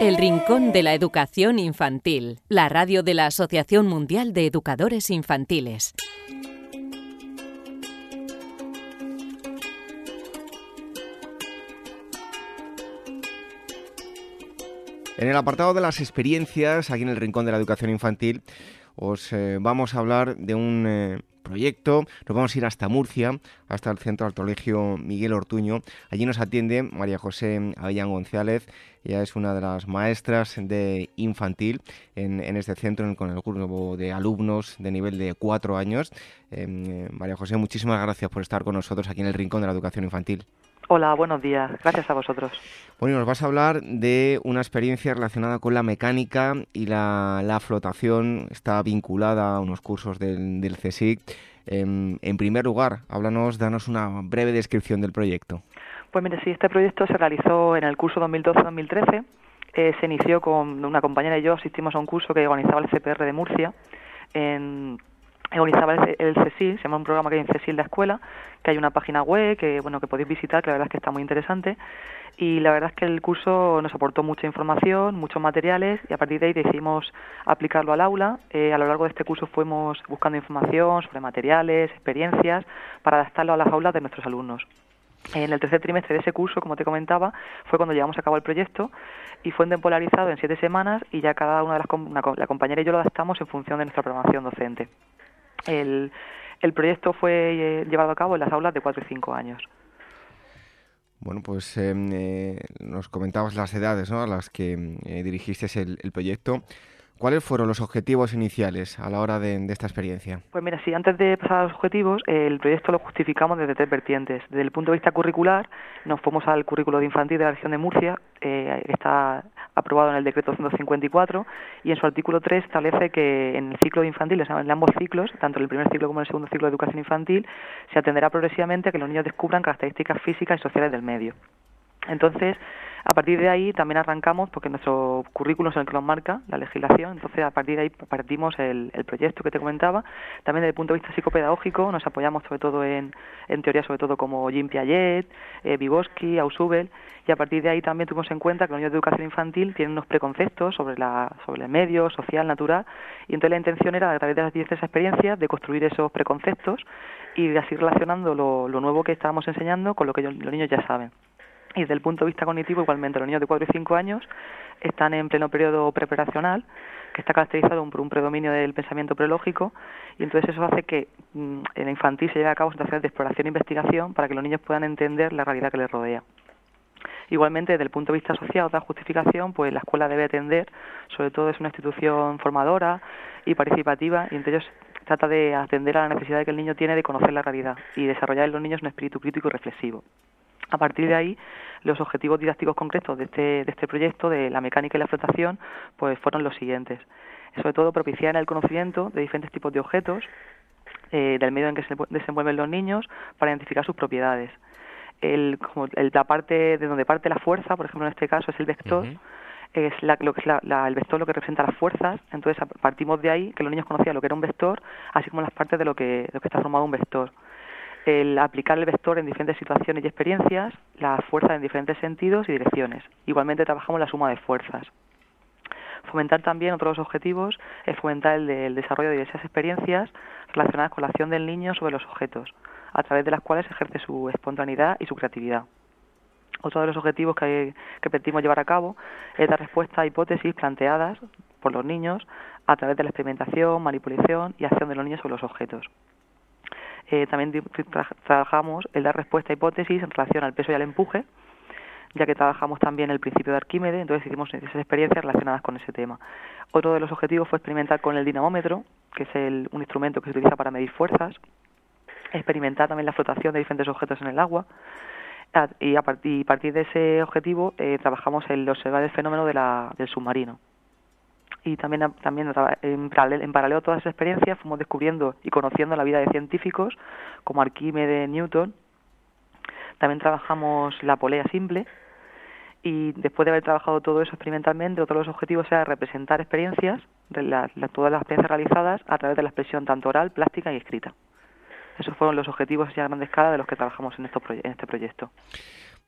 El Rincón de la Educación Infantil, la radio de la Asociación Mundial de Educadores Infantiles. En el apartado de las experiencias, aquí en el Rincón de la Educación Infantil, os eh, vamos a hablar de un eh, proyecto. Nos vamos a ir hasta Murcia, hasta el centro del Colegio Miguel Ortuño. Allí nos atiende María José Avellán González. Ella es una de las maestras de infantil en, este centro con el grupo de alumnos de nivel de cuatro años. Em, María José, muchísimas gracias por estar con nosotros aquí en el Rincón de la Educación Infantil. Hola, buenos días. Gracias a vosotros. Bueno, nos vas a hablar de una experiencia relacionada con la mecánica y la, flotación. Está vinculada a unos cursos del, del CSIC. En, en, primer lugar, háblanos, danos una breve descripción del proyecto. Pues mire, sí, este proyecto se realizó en el curso 2012-2013. Eh, se inició con una compañera y yo, asistimos a un curso que organizaba el CPR de Murcia en organizaba el, el CESIL, se llama un programa que hay en CESIL la escuela, que hay una página web que bueno que podéis visitar, que la verdad es que está muy interesante y la verdad es que el curso nos aportó mucha información, muchos materiales y a partir de ahí decidimos aplicarlo al aula. Eh, a lo largo de este curso fuimos buscando información sobre materiales, experiencias para adaptarlo a las aulas de nuestros alumnos. En el tercer trimestre de ese curso, como te comentaba, fue cuando llevamos a cabo el proyecto y fue tempolarizado en siete semanas y ya cada una de las la compañera y yo lo adaptamos en función de nuestra programación docente. El, el proyecto fue eh, llevado a cabo en las aulas de 4 y 5 años. Bueno, pues em, eh, nos comentabas las edades a las que eh, dirigiste el, proyecto. ¿Cuáles fueron los objetivos iniciales a la hora de, esta experiencia? Pues mira, sí, antes de pasar a los objetivos, el proyecto lo justificamos desde tres vertientes. Desde el punto de vista curricular, nos fuimos al currículo de infantil de la región de Murcia, eh, está aprobado en el decreto 154, y en su artículo 3 establece que en el ciclo de infantil, en ambos ciclos, tanto en el primer ciclo como en el segundo ciclo de educación infantil, se atenderá progresivamente a que los niños descubran características físicas y sociales del medio. Entonces, a partir de ahí también arrancamos, porque nuestro currículum es el que nos marca la legislación, entonces a partir de ahí partimos el, proyecto que te comentaba. También desde el punto de vista psicopedagógico nos apoyamos sobre todo en, en teorías sobre todo como Jean Piaget, eh, Vygotsky, Ausubel, y a partir de ahí también tuvimos en cuenta que los niños de educación infantil tienen unos preconceptos sobre, la, sobre el medio social, natural, y entonces la intención era, a través de las diversas experiencias, de construir esos preconceptos y de así relacionando lo, lo nuevo que estábamos enseñando con lo que los niños ya saben. Y desde el punto de vista cognitivo, igualmente, los niños de 4 y 5 años están en pleno periodo preparacional, que está caracterizado por un predominio del pensamiento prelógico, y entonces eso hace que mm, en la infantil se lleve a cabo situaciones de exploración e investigación para que los niños puedan entender la realidad que les rodea. Igualmente, desde el punto de vista social, otra justificación, pues la escuela debe atender, sobre todo es una institución formadora y participativa, y entre ellos trata de atender a la necesidad que el niño tiene de conocer la realidad y desarrollar en los niños un espíritu crítico y reflexivo. A partir de ahí, los objetivos didácticos concretos de este, de este proyecto, de la mecánica y la flotación, pues fueron los siguientes. Sobre todo, propiciar el conocimiento de diferentes tipos de objetos, eh, del medio en que se desenvuelven los niños, para identificar sus propiedades. El, como la parte de donde parte la fuerza, por ejemplo, en este caso, es el vector. es la, lo que es el vector lo que representa las fuerzas, entonces partimos de ahí que los niños conocían lo que era un vector, así como las partes de lo que, de lo que está formado un vector el aplicar el vector en diferentes situaciones y experiencias, la fuerza en diferentes sentidos y direcciones. Igualmente trabajamos la suma de fuerzas. Fomentar también otros objetivos es fomentar el, desarrollo de diversas experiencias relacionadas con la acción del niño sobre los objetos, a través de las cuales ejerce su espontaneidad y su creatividad. Otro de los objetivos que, que llevar a cabo es dar respuesta a hipótesis planteadas por los niños a través de la experimentación, manipulación y acción de los niños sobre los objetos. Eh, también trabajamos el dar respuesta a hipótesis en relación al peso y al empuje, ya que trabajamos también el principio de Arquímedes, entonces hicimos esas experiencias relacionadas con ese tema. Otro de los objetivos fue experimentar con el dinamómetro, que es el, un instrumento que se utiliza para medir fuerzas, experimentar también la flotación de diferentes objetos en el agua, y a partir, de ese objetivo eh, trabajamos el observar el fenómeno de la, del submarino y también, también en, paralelo, a todas esas experiencias fuimos descubriendo y conociendo la vida de científicos como Arquímedes, Newton. También trabajamos la polea simple y después de haber trabajado todo eso experimentalmente, otro de los objetivos era representar experiencias, todas las experiencias realizadas a través de la expresión tanto oral, plástica y escrita. Esos fueron los objetivos a gran escala de los que trabajamos en, estos en este proyecto.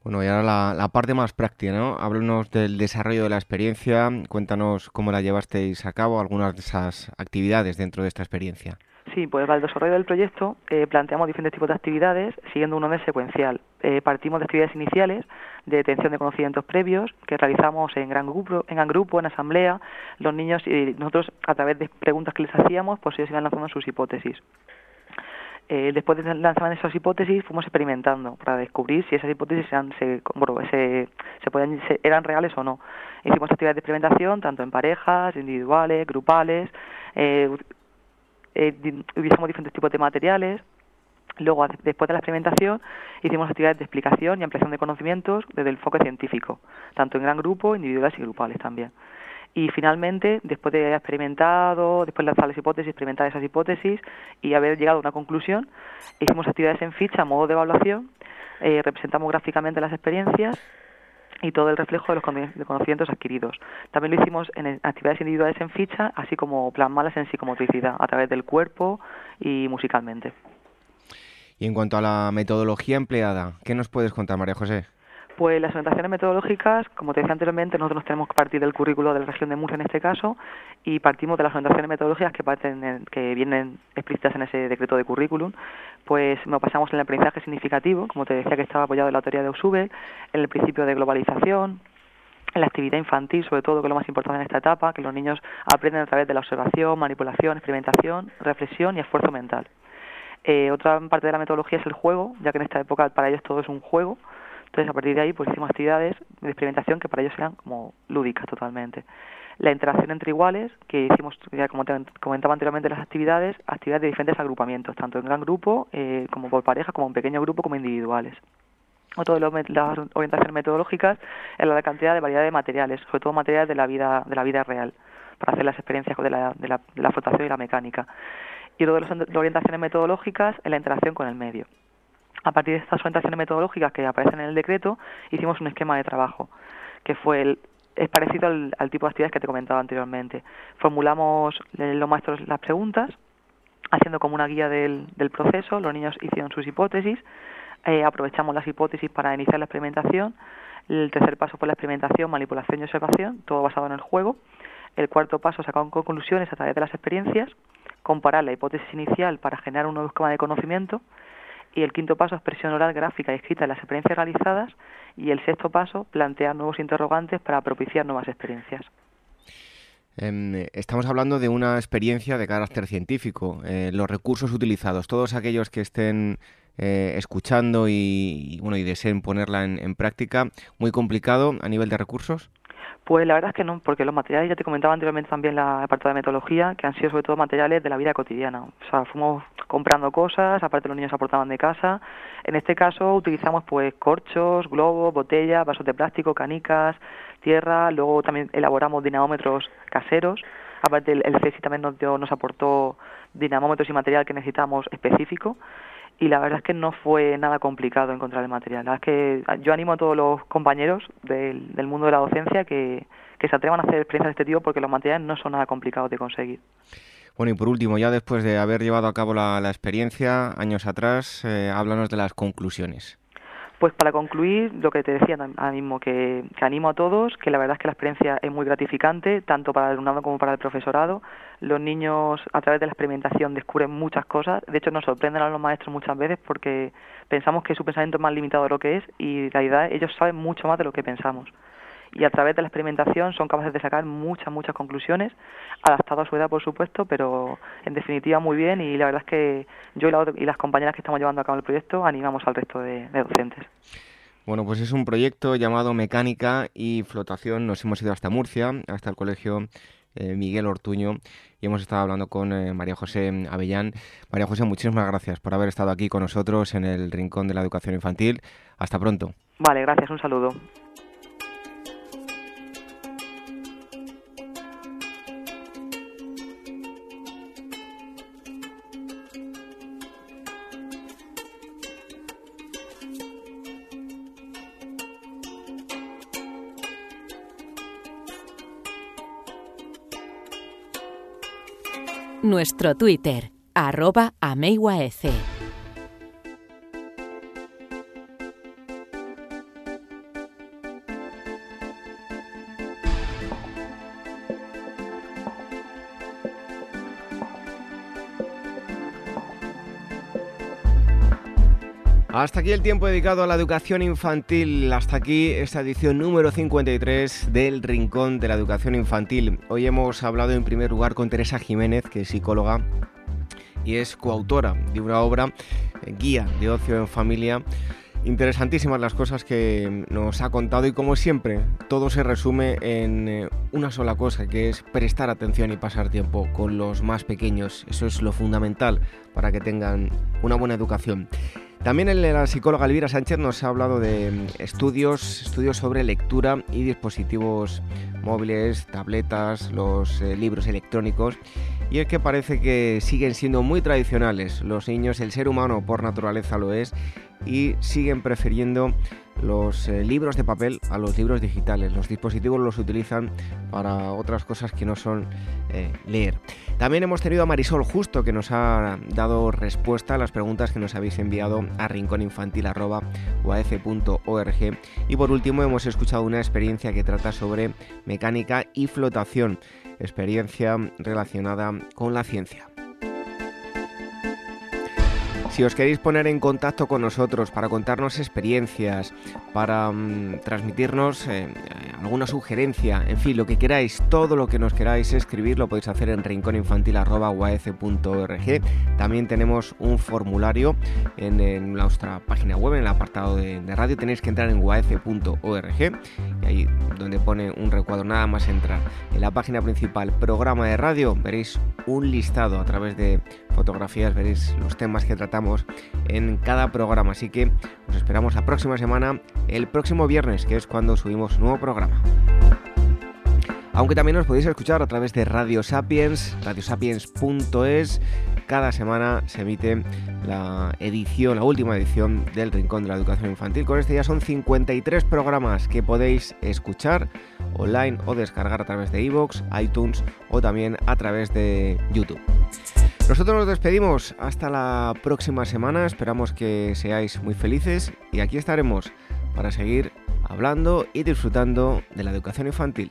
Bueno, y ahora la, parte más práctica, ¿no? Háblanos del desarrollo de la experiencia, cuéntanos cómo la llevasteis a cabo, algunas de esas actividades dentro de esta experiencia. Sí, pues para el desarrollo del proyecto eh, planteamos diferentes tipos de actividades siguiendo un orden secuencial. Eh, partimos de actividades iniciales de detención de conocimientos previos que realizamos en gran grupo, en gran grupo, en asamblea. Los niños y nosotros a través de preguntas que les hacíamos, pues ellos iban lanzando sus hipótesis. Eh, después de lanzar esas hipótesis, fuimos experimentando para descubrir si esas hipótesis eran, se, se, podían, eran reales o no. Hicimos actividades de experimentación tanto en parejas, individuales, grupales, eh, eh, utilizamos diferentes tipos de materiales. Luego, después de la experimentación, hicimos actividades de explicación y ampliación de conocimientos desde el enfoque científico, tanto en gran grupo, individuales y grupales también. Y finalmente, después de haber experimentado, después de lanzar las hipótesis, experimentar esas hipótesis y haber llegado a una conclusión, hicimos actividades en ficha modo de evaluación, eh, representamos gráficamente las experiencias y todo el reflejo de los conocimientos adquiridos. También lo hicimos en actividades individuales en ficha, así como plasmarlas en psicomotricidad, a través del cuerpo y musicalmente. Y en cuanto a la metodología empleada, ¿qué nos puedes contar, María José? Pues las orientaciones metodológicas, como te decía anteriormente, nosotros tenemos que partir del currículo de la región de Murcia en este caso y partimos de las orientaciones metodológicas que, parten que vienen explícitas en ese decreto de currículum. Pues nos pasamos en el aprendizaje significativo, como te decía que estaba apoyado en la teoría de Usube, en el principio de globalización, en la actividad infantil, sobre todo, que es lo más importante en esta etapa, que los niños aprenden a través de la observación, manipulación, experimentación, reflexión y esfuerzo mental. Eh, otra parte de la metodología es el juego, ya que en esta época para ellos todo es un juego, entonces, a partir de ahí, pues hicimos actividades de experimentación que para ellos eran como lúdicas totalmente. La interacción entre iguales, que hicimos, ya como te comentaba anteriormente, las actividades, actividades de diferentes agrupamientos, tanto en gran grupo, eh, como por pareja, como en pequeño grupo, como individuales. Otro de las orientaciones metodológicas es la cantidad de variedad de materiales, sobre todo materiales de la vida, de la vida real, para hacer las experiencias de la, de la, de la flotación y la mecánica. Y otro de las orientaciones metodológicas es la interacción con el medio a partir de estas orientaciones metodológicas que aparecen en el decreto, hicimos un esquema de trabajo, que fue el, es parecido al, tipo de actividades que te comentaba anteriormente. Formulamos los maestros las preguntas, haciendo como una guía del, del proceso, los niños hicieron sus hipótesis, eh, aprovechamos las hipótesis para iniciar la experimentación, el tercer paso fue la experimentación, manipulación y observación, todo basado en el juego, el cuarto paso sacar conclusiones a través de las experiencias, comparar la hipótesis inicial para generar un nuevo esquema de conocimiento, y el quinto paso, expresión oral, gráfica y escrita de las experiencias realizadas, y el sexto paso, plantear nuevos interrogantes para propiciar nuevas experiencias. Em, estamos hablando de una experiencia de carácter científico. Eh, los recursos utilizados, todos aquellos que estén eh, escuchando y, bueno y deseen ponerla en práctica, muy complicado a nivel de recursos. Pues la verdad es que no, porque los materiales, ya te comentaba anteriormente también la parte de metodología, que han sido sobre todo materiales de la vida cotidiana. O sea, fuimos comprando cosas, aparte los niños aportaban de casa. En este caso utilizamos pues corchos, globos, botellas, vasos de plástico, canicas, tierra, luego también elaboramos dinamómetros caseros. Aparte el, el CESI también nos, dio, nos aportó dinamómetros y material que necesitábamos específico y la verdad es que no fue nada complicado encontrar el material. La verdad es que yo animo a todos los compañeros del, del mundo de la docencia que, se atrevan a hacer experiencias de este tipo porque los materiales no son nada complicados de conseguir. Bueno, y por último, ya después de haber llevado a cabo la, experiencia años atrás, eh, háblanos de las conclusiones. Pues para concluir, lo que te decía ahora mismo, que, animo a todos, que la verdad es que la experiencia es muy gratificante, tanto para el alumnado como para el profesorado. Los niños, a través de la experimentación, descubren muchas cosas. De hecho, nos sorprenden a los maestros muchas veces porque pensamos que su pensamiento es más limitado de lo que es y en realidad ellos saben mucho más de lo que pensamos y a través de la experimentación son capaces de sacar muchas, muchas conclusiones, adaptado a su edad, por supuesto, pero en definitiva muy bien y la verdad es que yo y, las compañeras que estamos llevando a cabo el proyecto animamos al resto de, docentes. Bueno, pues es un proyecto llamado Mecánica y Flotación. Nos hemos ido hasta Murcia, hasta el colegio eh, Miguel Ortuño, y hemos estado hablando con eh, María José Avellán. María José, muchísimas gracias por haber estado aquí con nosotros en el Rincón de la Educación Infantil. Hasta pronto. Vale, gracias, un saludo. Nuestro Twitter, arroba Hasta aquí el tiempo dedicado a la educación infantil. Hasta aquí esta edición número 53 del Rincón de la Educación Infantil. Hoy hemos hablado en primer lugar con Teresa Jiménez, que es psicóloga y es coautora de una obra, eh, Guía de Ocio en Familia. Interesantísimas las cosas que nos ha contado y como siempre todo se resume en eh, una sola cosa que es prestar atención y pasar tiempo con los más pequeños. Eso es lo fundamental para que tengan una buena educación. También la psicóloga Elvira Sánchez nos ha hablado de mm, estudios, estudios sobre lectura y dispositivos móviles, tabletas, los eh, libros electrónicos. Y es que parece que siguen siendo muy tradicionales. Los niños, el ser humano por naturaleza lo es, y siguen prefiriendo los eh, libros de papel a los libros digitales. Los dispositivos los utilizan para otras cosas que no son eh, leer. También hemos tenido a Marisol Justo que nos ha dado respuesta a las preguntas que nos habéis enviado a rincóninfantil.org y por último hemos escuchado una experiencia que trata sobre mecánica y flotación, experiencia relacionada con la ciencia. Si os queréis poner en contacto con nosotros para contarnos experiencias, para mm, transmitirnos eh, alguna sugerencia, en fin, lo que queráis, todo lo que nos queráis escribir lo podéis hacer en rincóninfantil.org. También tenemos un formulario en, nuestra página web, en el apartado de, radio. Tenéis que entrar en uaf.org y ahí donde pone un recuadro, nada más entrar en la página principal, programa de radio, veréis un listado a través de fotografías, veréis los temas que tratamos en cada programa. Así que os esperamos la próxima semana, el próximo viernes, que es cuando subimos nuevo programa. Aunque también nos podéis escuchar a través de Radio Sapiens, radiosapiens.es. Cada semana se emite la edición, la última edición del Rincón de la Educación Infantil. Con este ya son 53 programas que podéis escuchar online o descargar a través de iVoox, iTunes o también a través de YouTube. Nosotros nos despedimos hasta la próxima semana, esperamos que seáis muy felices y aquí estaremos para seguir hablando y disfrutando de la educación infantil.